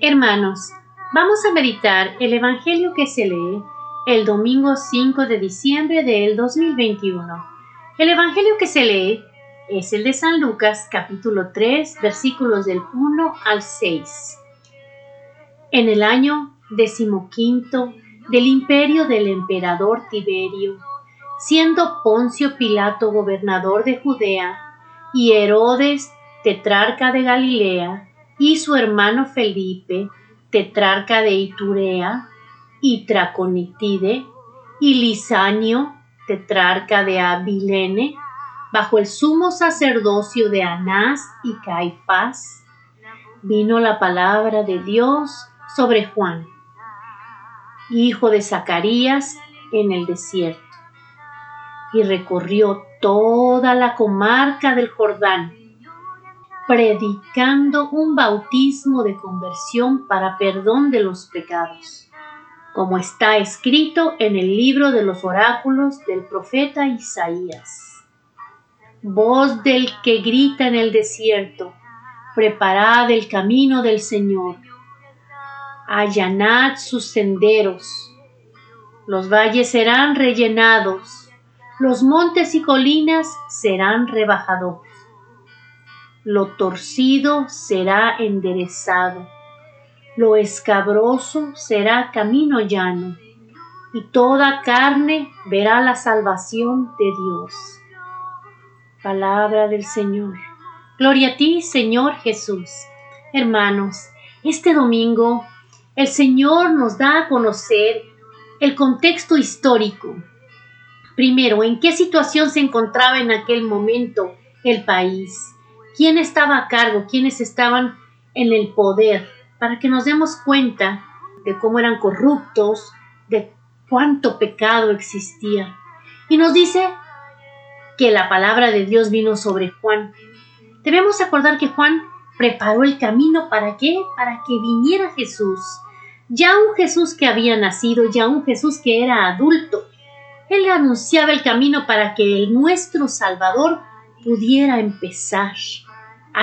Hermanos, vamos a meditar el Evangelio que se lee el domingo 5 de diciembre del 2021. El Evangelio que se lee es el de San Lucas capítulo 3 versículos del 1 al 6. En el año decimoquinto del imperio del emperador Tiberio, siendo Poncio Pilato gobernador de Judea y Herodes tetrarca de Galilea, y su hermano Felipe, tetrarca de Iturea y Traconitide, y Lisanio, tetrarca de Abilene, bajo el sumo sacerdocio de Anás y Caifás, vino la palabra de Dios sobre Juan, hijo de Zacarías, en el desierto, y recorrió toda la comarca del Jordán predicando un bautismo de conversión para perdón de los pecados, como está escrito en el libro de los oráculos del profeta Isaías. Voz del que grita en el desierto, preparad el camino del Señor, allanad sus senderos, los valles serán rellenados, los montes y colinas serán rebajados lo torcido será enderezado, lo escabroso será camino llano, y toda carne verá la salvación de Dios. Palabra del Señor. Gloria a ti, Señor Jesús. Hermanos, este domingo el Señor nos da a conocer el contexto histórico. Primero, en qué situación se encontraba en aquel momento el país quién estaba a cargo, quiénes estaban en el poder, para que nos demos cuenta de cómo eran corruptos, de cuánto pecado existía. Y nos dice que la palabra de Dios vino sobre Juan. Debemos acordar que Juan preparó el camino para qué? Para que viniera Jesús. Ya un Jesús que había nacido, ya un Jesús que era adulto. Él anunciaba el camino para que el nuestro Salvador pudiera empezar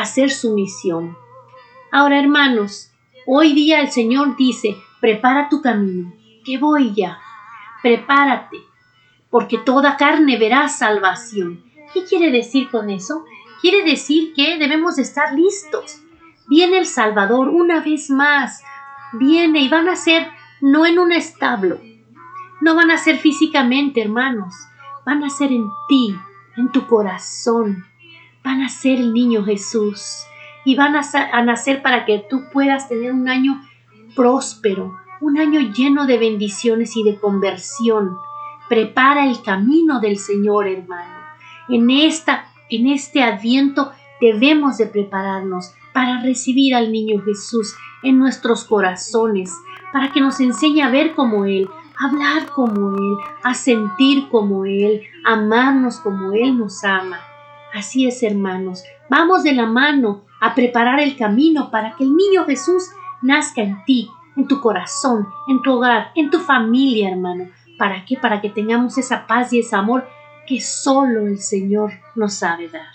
hacer su misión. Ahora, hermanos, hoy día el Señor dice, prepara tu camino, que voy ya, prepárate, porque toda carne verá salvación. ¿Qué quiere decir con eso? Quiere decir que debemos estar listos. Viene el Salvador una vez más, viene y van a ser no en un establo, no van a ser físicamente, hermanos, van a ser en ti, en tu corazón, van a ser el niño Jesús y van a, nacer para que tú puedas tener un año próspero, un año lleno de bendiciones y de conversión. Prepara el camino del Señor, hermano. En, esta, en este adviento debemos de prepararnos para recibir al niño Jesús en nuestros corazones, para que nos enseñe a ver como Él, a hablar como Él, a sentir como Él, a amarnos como Él nos ama. Así es, hermanos, vamos de la mano a preparar el camino para que el niño Jesús nazca en ti, en tu corazón, en tu hogar, en tu familia, hermano. ¿Para qué? Para que tengamos esa paz y ese amor que solo el Señor nos sabe dar.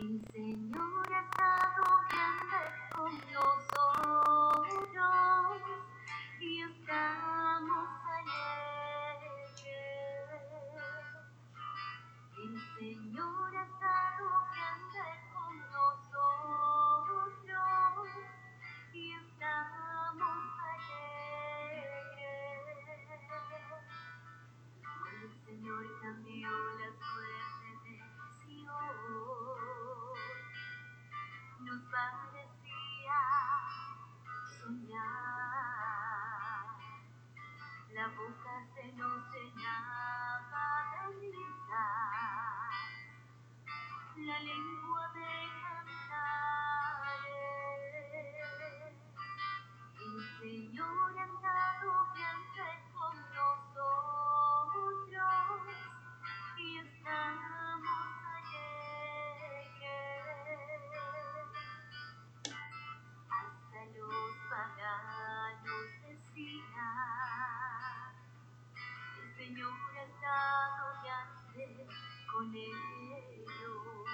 Mi Señor ha estado y está mi abrazado yace con ellos.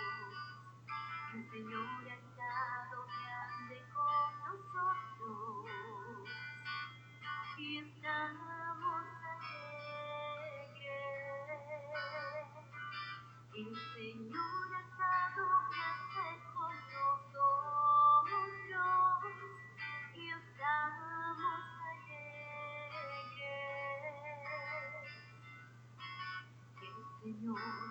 El Señor ha estado grande con nosotros. Y estamos alegres. El Señor ha estado grande. Mm-hmm.